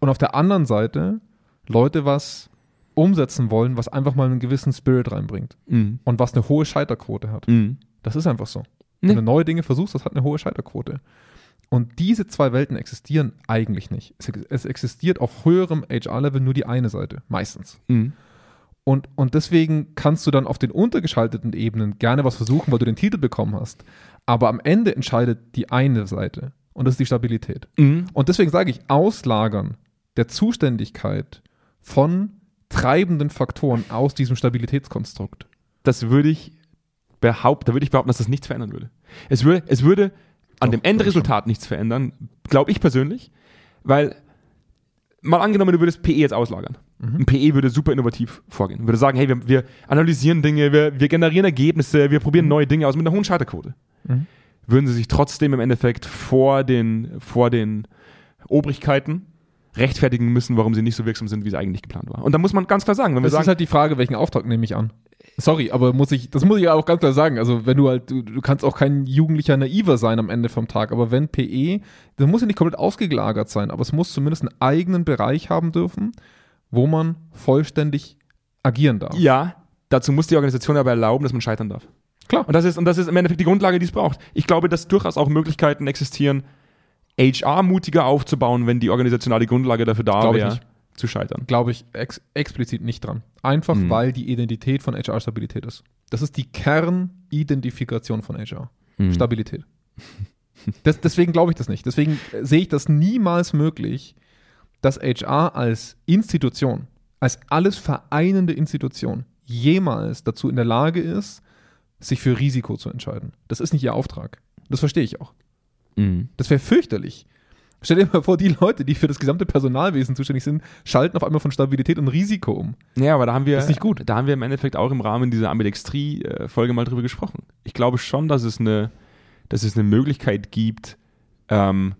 Und auf der anderen Seite Leute was umsetzen wollen, was einfach mal einen gewissen Spirit reinbringt. Mhm. und was eine hohe Scheiterquote hat. Mhm. Das ist einfach so. Nee. Wenn du neue Dinge versuchst, das hat eine hohe Scheiterquote. Und diese zwei Welten existieren eigentlich nicht. Es, es existiert auf höherem HR-Level nur die eine Seite, meistens. Mhm. Und, und deswegen kannst du dann auf den untergeschalteten Ebenen gerne was versuchen, weil du den Titel bekommen hast. Aber am Ende entscheidet die eine Seite. Und das ist die Stabilität. Mhm. Und deswegen sage ich, Auslagern der Zuständigkeit von treibenden Faktoren aus diesem Stabilitätskonstrukt. Das würde ich behaupten, da würde ich behaupten, dass das nichts verändern würde. Es würde, es würde an Doch, dem Endresultat nichts verändern, glaube ich persönlich, weil mal angenommen, du würdest PE jetzt auslagern. Ein PE würde super innovativ vorgehen. Würde sagen, hey, wir, wir analysieren Dinge, wir, wir generieren Ergebnisse, wir probieren neue Dinge aus mit einer hohen Scheiterquote. Mhm. Würden sie sich trotzdem im Endeffekt vor den, vor den Obrigkeiten rechtfertigen müssen, warum sie nicht so wirksam sind, wie es eigentlich geplant war. Und da muss man ganz klar sagen, wenn wir Das sagen, ist halt die Frage, welchen Auftrag nehme ich an? Sorry, aber muss ich, das muss ich ja auch ganz klar sagen. Also, wenn du halt, du, du kannst auch kein jugendlicher Naiver sein am Ende vom Tag, aber wenn PE, das muss ja nicht komplett ausgelagert sein, aber es muss zumindest einen eigenen Bereich haben dürfen, wo man vollständig agieren darf. Ja, dazu muss die Organisation aber erlauben, dass man scheitern darf. Klar. Und das ist, und das ist im Endeffekt die Grundlage, die es braucht. Ich glaube, dass durchaus auch Möglichkeiten existieren, HR mutiger aufzubauen, wenn die organisationale Grundlage dafür da Glaube ich wäre. Zu scheitern. Glaube ich ex explizit nicht dran. Einfach Mhm. weil die Identität von HR Stabilität ist. Das ist die Kernidentifikation von HR. Mhm. Stabilität. Das, deswegen glaube ich das nicht. Deswegen äh, sehe ich das niemals möglich, dass HR als Institution, als alles vereinende Institution jemals dazu in der Lage ist, sich für Risiko zu entscheiden. Das ist nicht ihr Auftrag. Das verstehe ich auch. Mhm. Das wäre fürchterlich. Stell dir mal vor, die Leute, die für das gesamte Personalwesen zuständig sind, schalten auf einmal von Stabilität und Risiko um. Ja, aber da haben wir, ist nicht gut. da haben wir im Endeffekt auch im Rahmen dieser Ambidextrie-Folge mal drüber gesprochen. Ich glaube schon, dass es eine, dass es eine Möglichkeit gibt, ähm,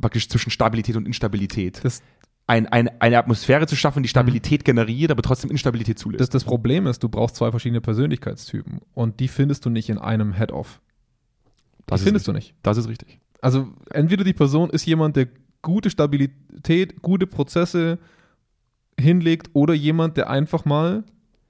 praktisch zwischen Stabilität und Instabilität. Das, Ein, ein, eine Atmosphäre zu schaffen, die Stabilität generiert, aber trotzdem Instabilität zulässt. das, das Problem ist, du brauchst zwei verschiedene Persönlichkeitstypen und die findest du nicht in einem Head-Off. Das findest du nicht. das ist richtig. Also entweder die Person ist jemand, der gute Stabilität, gute Prozesse hinlegt oder jemand, der einfach mal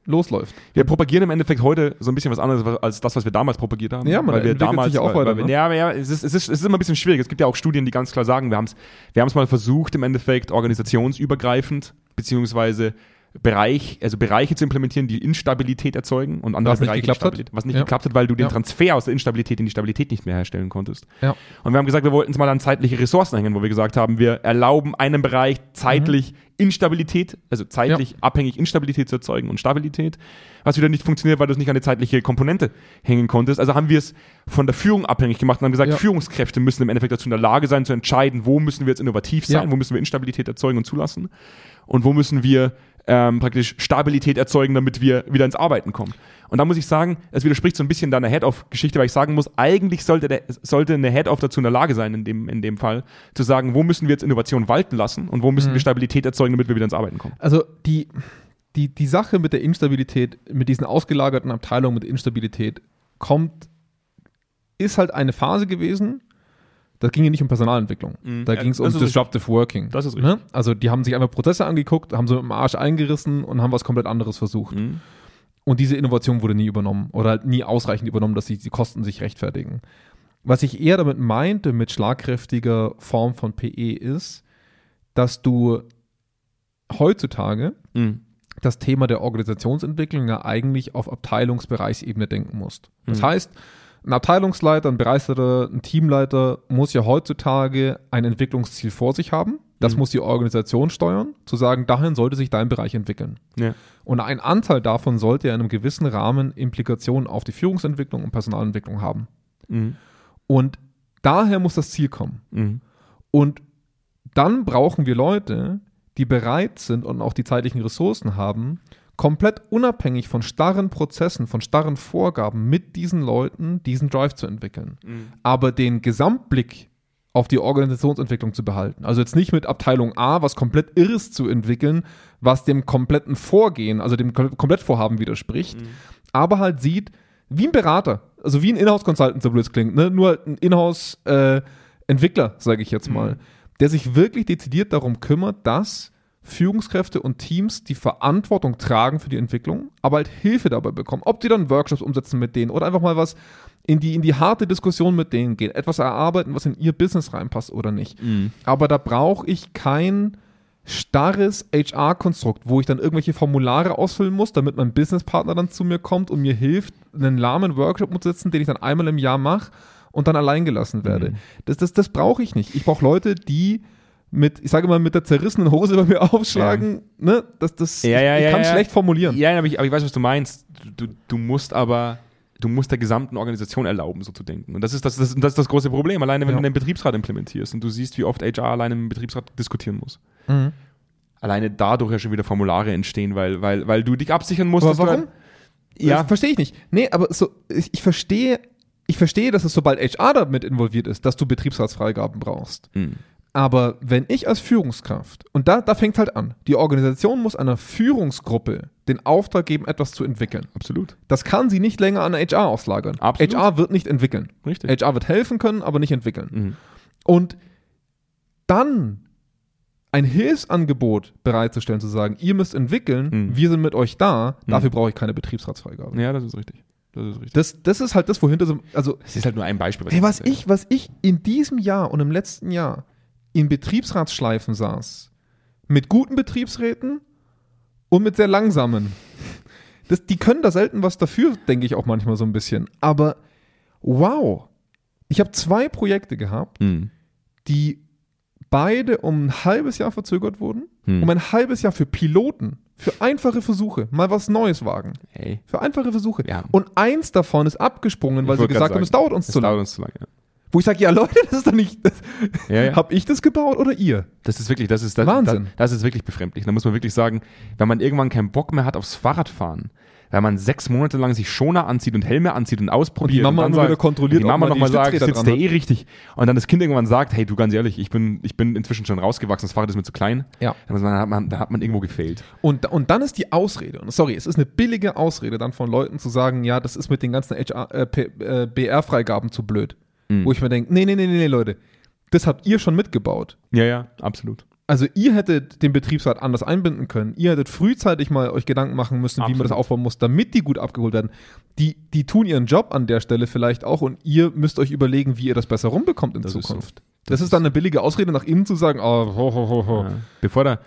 losläuft. Wir propagieren im Endeffekt heute so ein bisschen was anderes als das, was wir damals propagiert haben. Ja, man weil wir damals, sich auch weiter, ne? Ja, ja, es ist, es, ist, es ist immer ein bisschen schwierig. Es gibt ja auch Studien, die ganz klar sagen, wir haben es wir haben's mal versucht, im Endeffekt organisationsübergreifend, beziehungsweise Bereich, also Bereiche zu implementieren, die Instabilität erzeugen und andere Was nicht Bereiche. Instabilität, was nicht Ja. geklappt hat, weil du den Ja. Transfer aus der Instabilität in die Stabilität nicht mehr herstellen konntest. Ja. Und wir haben gesagt, wir wollten es mal an zeitliche Ressourcen hängen, wo wir gesagt haben, wir erlauben einem Bereich zeitlich Instabilität, also zeitlich abhängig Instabilität zu erzeugen und Stabilität, was wieder nicht funktioniert, weil du es nicht an eine zeitliche Komponente hängen konntest. Also haben wir es von der Führung abhängig gemacht und haben gesagt. Führungskräfte müssen im Endeffekt dazu in der Lage sein, zu entscheiden, wo müssen wir jetzt innovativ sein, wo müssen wir Instabilität erzeugen und zulassen und wo müssen wir ähm, praktisch Stabilität erzeugen, damit wir wieder ins Arbeiten kommen. Und da muss ich sagen, es widerspricht so ein bisschen deiner Head-Off-Geschichte, weil ich sagen muss, eigentlich sollte, der, sollte eine Head-Off dazu in der Lage sein, in dem, in dem Fall, zu sagen, wo müssen wir jetzt Innovation walten lassen und wo müssen Mhm. wir Stabilität erzeugen, damit wir wieder ins Arbeiten kommen. Also die, die, die Sache mit der Instabilität, mit diesen ausgelagerten Abteilungen mit Instabilität, kommt, ist halt eine Phase gewesen, da ging ja nicht um Personalentwicklung. Mhm. Da Ja, ging es um das Disruptive Working. Das ist Ne? Also die haben sich einfach Prozesse angeguckt, haben so mit dem Arsch eingerissen und haben was komplett anderes versucht. Mhm. Und diese Innovation wurde nie übernommen oder halt nie ausreichend übernommen, dass die, die Kosten sich rechtfertigen. Was ich eher damit meinte mit schlagkräftiger Form von PE ist, dass du heutzutage Mhm. das Thema der Organisationsentwicklung ja eigentlich auf Abteilungsbereichsebene denken musst. Das Mhm. heißt, ein Abteilungsleiter, ein Bereichsleiter, ein Teamleiter muss ja heutzutage ein Entwicklungsziel vor sich haben. Das Mhm. muss die Organisation steuern, zu sagen, dahin sollte sich dein Bereich entwickeln. Ja. Und ein Anteil davon sollte ja in einem gewissen Rahmen Implikationen auf die Führungsentwicklung und Personalentwicklung haben. Mhm. Und daher muss das Ziel kommen. Mhm. Und dann brauchen wir Leute, die bereit sind und auch die zeitlichen Ressourcen haben, komplett unabhängig von starren Prozessen, von starren Vorgaben mit diesen Leuten diesen Drive zu entwickeln. Mhm. Aber den Gesamtblick auf die Organisationsentwicklung zu behalten. Also jetzt nicht mit Abteilung A was komplett Irres zu entwickeln, was dem kompletten Vorgehen, also dem Kom- Komplettvorhaben widerspricht, aber halt sieht, wie ein Berater, also wie ein Inhouse-Consultant, so blöd es klingt, ne? nur halt ein Inhouse-Entwickler, sage ich jetzt mal, der sich wirklich dezidiert darum kümmert, dass Führungskräfte und Teams die Verantwortung tragen für die Entwicklung, aber halt Hilfe dabei bekommen. Ob die dann Workshops umsetzen mit denen oder einfach mal was in die, in die harte Diskussion mit denen gehen, etwas erarbeiten, was in ihr Business reinpasst oder nicht. Mhm. Aber da brauche ich kein starres HR-Konstrukt, wo ich dann irgendwelche Formulare ausfüllen muss, damit mein Businesspartner dann zu mir kommt und mir hilft, einen lahmen Workshop umzusetzen, den ich dann einmal im Jahr mache und dann allein gelassen werde. Mhm. Das, das, das brauche ich nicht. Ich brauche Leute, die mit, ich sage mal, mit der zerrissenen Hose bei mir aufschlagen, ne? Das, das, Ja, ja, ich, ich ja, kann ja. schlecht formulieren. Ja, aber ich, aber ich weiß, was du meinst. Du, du musst aber, du musst der gesamten Organisation erlauben, so zu denken. Und das ist das, das, das, ist das große Problem. Alleine, wenn Ja. du den Betriebsrat implementierst und du siehst, wie oft HR alleine im Betriebsrat diskutieren muss. Mhm. Alleine dadurch ja schon wieder Formulare entstehen, weil, weil, weil du dich absichern musst. Aber warum? halt- Ja, verstehe ich nicht. Nee, aber so, ich, ich verstehe, ich verstehe, dass es sobald HR damit involviert ist, dass du Betriebsratsfreigaben brauchst. Mhm. Aber wenn ich als Führungskraft, und da, da fängt halt an, die Organisation muss einer Führungsgruppe den Auftrag geben, etwas zu entwickeln. absolut. Das kann sie nicht länger an HR auslagern. Absolut. HR wird nicht entwickeln. Richtig. HR wird helfen können, aber nicht entwickeln. Mhm. Und dann ein Hilfsangebot bereitzustellen, zu sagen, ihr müsst entwickeln, Mhm. wir sind mit euch da, Mhm. dafür brauche ich keine Betriebsratsfreigabe. Ja, das ist richtig. Das ist richtig. Das, das ist halt das, wohinter so, also, Das ist halt nur ein Beispiel. hey, was ich, was ich in diesem Jahr und im letzten Jahr in Betriebsratsschleifen saß, mit guten Betriebsräten und mit sehr langsamen. Das, die können da selten was dafür, denke ich auch manchmal so ein bisschen. Aber wow, ich habe zwei Projekte gehabt, Mhm. die beide um ein halbes Jahr verzögert wurden, Hm. um ein halbes Jahr für Piloten, für einfache Versuche, mal was Neues wagen. Hey. Für einfache Versuche. Ja. Und eins davon ist abgesprungen, weil sie gesagt haben, es dauert uns Es zu dauert lange. uns zu lange. Ja. Wo ich sage, ja Leute, das ist doch nicht, das, Ja, ja. hab ich das gebaut oder ihr? Das ist wirklich, das ist das, Wahnsinn. Das, das ist wirklich befremdlich. Da muss man wirklich sagen, wenn man irgendwann keinen Bock mehr hat aufs Fahrradfahren, weil man sechs Monate lang sich Schoner anzieht und Helme anzieht und ausprobiert. Und die Mama dann immer wieder kontrolliert, und die Mama nochmal sagt, sitzt der eh richtig. Und dann das Kind irgendwann sagt, hey, du ganz ehrlich, ich bin, ich bin inzwischen schon rausgewachsen, das Fahrrad ist mir zu klein. Ja. Dann, hat man, dann hat man irgendwo gefailt. Und, und dann ist die Ausrede, und sorry, es ist eine billige Ausrede dann von Leuten zu sagen, ja, das ist mit den ganzen HR, äh, P- äh, BR-Freigaben zu blöd. Mhm. Wo ich mir denke, nee, nee, nee, nee, nee, Leute, das habt ihr schon mitgebaut. Ja, ja, absolut. Also ihr hättet den Betriebsrat anders einbinden können. Ihr hättet frühzeitig mal euch Gedanken machen müssen, wie man Absolut. das aufbauen muss, damit die gut abgeholt werden. Die, die tun ihren Job an der Stelle vielleicht auch und ihr müsst euch überlegen, wie ihr das besser rumbekommt in Das ist Zukunft. so. Das, ist dann eine billige Ausrede nach innen zu sagen, oh, ho, ho, ho, ho. Ja. Bevor der,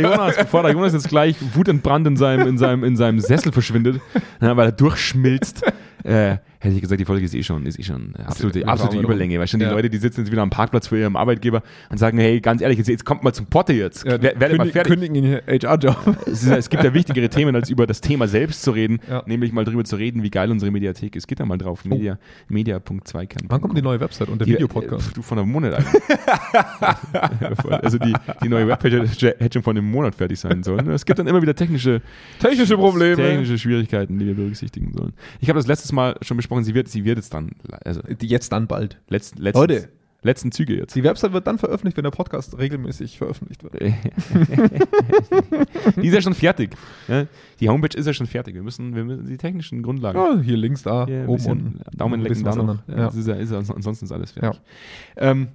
Jonas, bevor der Jonas jetzt gleich wutentbrannt in seinem, in seinem, in seinem Sessel verschwindet, ja, weil er durchschmilzt, äh, hätte ich gesagt, die Folge ist eh schon, ist eh schon eine absolute, absolute Überlänge. Weil schon die Ja. Leute, die sitzen jetzt wieder am Parkplatz vor ihrem Arbeitgeber und sagen, hey, ganz ehrlich, jetzt, jetzt kommt mal zum Potte jetzt. Ja, Wer- werdet mal fertig. kündigen in HR-Job. Es, es gibt ja wichtigere Themen, als über das Thema selbst zu reden, Ja. nämlich mal drüber zu reden, wie geil unsere Mediathek ist. Geht da mal drauf, media, media.2kern. Wann kommt die neue Website und der Die- Videopodcast? äh, Du von einem Monat eigentlich. also die, die neue Webpage hätte schon vor einem Monat fertig sein sollen. Es gibt dann immer wieder technische, Technische Probleme. technische Schwierigkeiten, die wir berücksichtigen sollen. Ich habe das letztes Mal schon besprochen, sie wird, sie wird jetzt dann, also jetzt dann bald. letzten, letzten, Leute. letzten Züge jetzt. Die Website wird dann veröffentlicht, wenn der Podcast regelmäßig veröffentlicht wird. die ist ja schon fertig. Ja? Die Homepage ist ja schon fertig. Wir müssen, wir müssen die technischen Grundlagen. Ja, hier links, da, Ja, oben, unten. Daumen lecken da noch. Ja. Das ist ja, ist ja, ansonsten ist alles fertig. Ähm,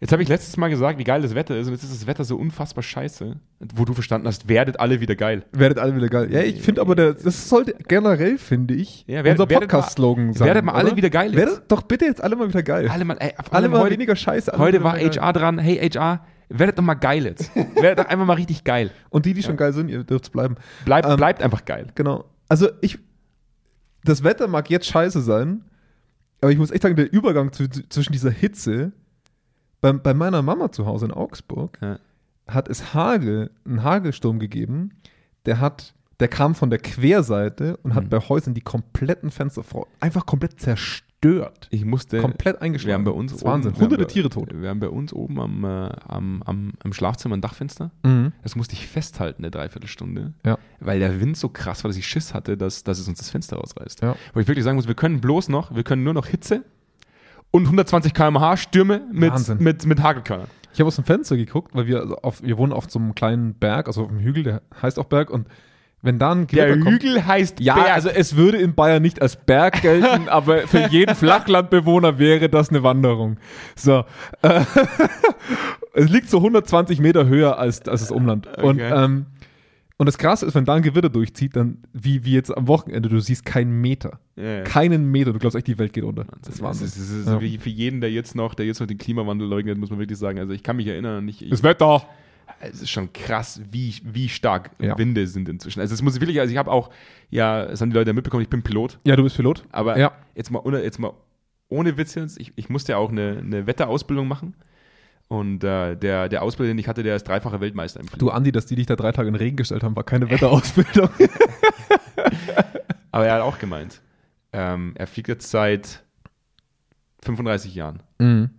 jetzt habe ich letztes Mal gesagt, wie geil das Wetter ist und jetzt ist das Wetter so unfassbar scheiße, wo du verstanden hast, werdet alle wieder geil. Werdet alle wieder geil. Ja, ich finde aber, der, das sollte generell, finde ich, Ja, werdet- unser Podcast-Slogan sein. werdet mal alle oder? wieder geil jetzt. Werdet doch bitte jetzt alle mal wieder geil. Alle mal, ey, alle mal heute, weniger Scheiße. heute war mal geil. HR dran, hey HR, werdet doch mal geil jetzt. werdet doch einfach mal richtig geil. Und die, die schon geil sind, ihr dürft bleiben. Bleibt, Ähm, bleibt einfach geil. Genau. Also ich, das Wetter mag jetzt scheiße sein, aber ich muss echt sagen, der Übergang zwischen dieser Hitze, bei, bei meiner Mama zu Hause in Augsburg, Ja. hat es Hagel, einen Hagelsturm gegeben, der hat, der kam von der Querseite und Mhm. hat bei Häusern die kompletten Fenster vor, einfach komplett zerstört. Ich musste, komplett wir eingeschlagen. haben bei uns das Wahnsinn. oben, wir haben Hunderte bei- Tiere tot. Wir haben bei uns oben am, äh, am, am, am Schlafzimmer ein Dachfenster. Mhm. Das musste ich festhalten, eine Dreiviertelstunde. Ja. Weil der Wind so krass war, dass ich Schiss hatte, dass, dass es uns das Fenster rausreißt. Ja. Wo ich wirklich sagen muss, wir können bloß noch, wir können nur noch Hitze und 120 km/h Stürme mit, Wahnsinn. mit, mit Hagelkörnern. Ich habe aus dem Fenster geguckt, weil wir also auf, wir wohnen auf so einem kleinen Berg, also auf einem Hügel, der heißt auch Berg und wenn da ein Der Gewitter kommt- Hügel heißt Ja, Berg. also es würde in Bayern nicht als Berg gelten, aber für jeden Flachlandbewohner wäre das eine Wanderung. So. Es liegt so 120 Meter höher als, als das Umland. Und, Okay. ähm, und das Krasse ist, wenn da ein Gewitter durchzieht, dann wie, wie jetzt am Wochenende, du siehst keinen Meter. Ja, ja. Keinen Meter. Du glaubst echt, die Welt geht unter. Das ist, Wahnsinn. das ist, das ist Ja. für jeden, der jetzt noch, der jetzt noch den Klimawandel leugnet, muss man wirklich sagen. Also ich kann mich erinnern, ich, ich, Das Wetter. es ist schon krass, wie, wie stark. Winde sind inzwischen. Also es muss ich wirklich, also ich habe auch, ja, das haben die Leute ja mitbekommen, ich bin Pilot, Ja, du bist Pilot. aber Ja. jetzt mal, ohne- jetzt mal ohne Witz jetzt, ich, ich musste ja auch eine, eine Wetterausbildung machen. Und äh, der, der Ausbilder, den ich hatte, der ist dreifacher Weltmeister im Fliegen. Du, Andi, dass die dich da drei Tage in den Regen gestellt haben, war keine Wetterausbildung. Aber er hat auch gemeint, ähm, er fliegt jetzt seit 35 Jahren. mhm.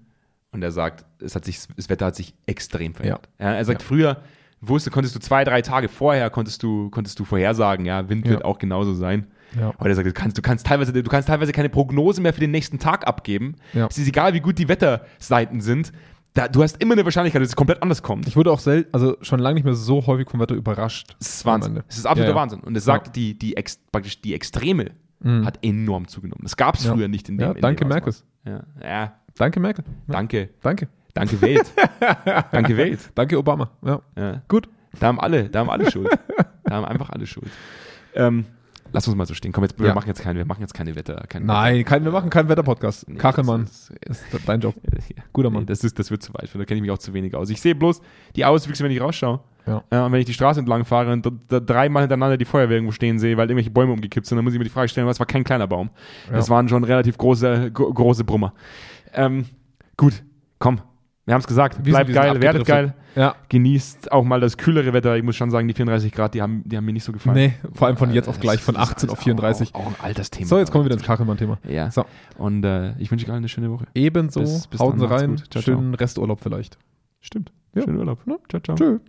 Und er sagt, es hat sich, das Wetter hat sich extrem verändert. Ja. Ja, er sagt, Ja. früher wusste, konntest du zwei, drei Tage vorher, konntest du, konntest du vorhersagen, ja, Wind wird auch genauso sein. Ja. Heute sagt, er, du kannst, du kannst teilweise, du kannst teilweise keine Prognose mehr für den nächsten Tag abgeben. Es ist egal, wie gut die Wetterseiten sind. Da, du hast immer eine Wahrscheinlichkeit, dass es komplett anders kommt. Ich wurde auch selten, also schon lange nicht mehr so häufig vom Wetter überrascht. Es ist Wahnsinn. Es ist absoluter Ja, ja. Wahnsinn. Und es sagt, Ja. die, die, ex, praktisch die Extreme Mhm. hat enorm zugenommen. Das gab es früher nicht in dem Ja, danke, dem Merkel. Ja, Danke, Merkel. Danke. Danke. Danke, Welt. danke, Welt. Danke, Obama. Ja. Gut. Da haben alle, da haben alle Schuld. Da haben einfach alle Schuld. Ähm, lass uns mal so stehen. Komm, jetzt, wir, Ja. machen jetzt keine, wir machen jetzt keine Wetter. Keine Nein, kein, wir machen keinen Wetterpodcast. Nee, Kachelmann, Das ist, ist dein Job. ja. Guter Nee, Mann. das, ist, das wird zu weit. Da kenne ich mich auch zu wenig aus. Ich sehe bloß die Auswüchse, wenn ich rausschaue. Ja. Ja, und wenn ich die Straße entlang fahre und dreimal hintereinander die Feuerwehr irgendwo stehen sehe, weil irgendwelche Bäume umgekippt sind, dann muss ich mir die Frage stellen, was war kein kleiner Baum. Ja. Das waren schon relativ große, gro große Brummer. Ähm, gut, komm. Wir haben es gesagt. Bleibt sind geil, werdet geil. Ja. Genießt auch mal das kühlere Wetter. Ich muss schon sagen, die 34 Grad, die haben, die haben mir nicht so gefallen. Nee, vor allem von jetzt auf Äh, gleich, von ist 18 auf auch- 34. Auch, auch ein altes Thema. So, jetzt kommen wir wieder ins Kachelmann-Thema. Ja. So. Und äh, ich wünsche euch allen eine schöne Woche. Ebenso, Bis- bis macht's rein. Ciao, ciao. Schönen Resturlaub vielleicht. Stimmt. Ja. Schönen Urlaub. Ciao, ciao. Tschö.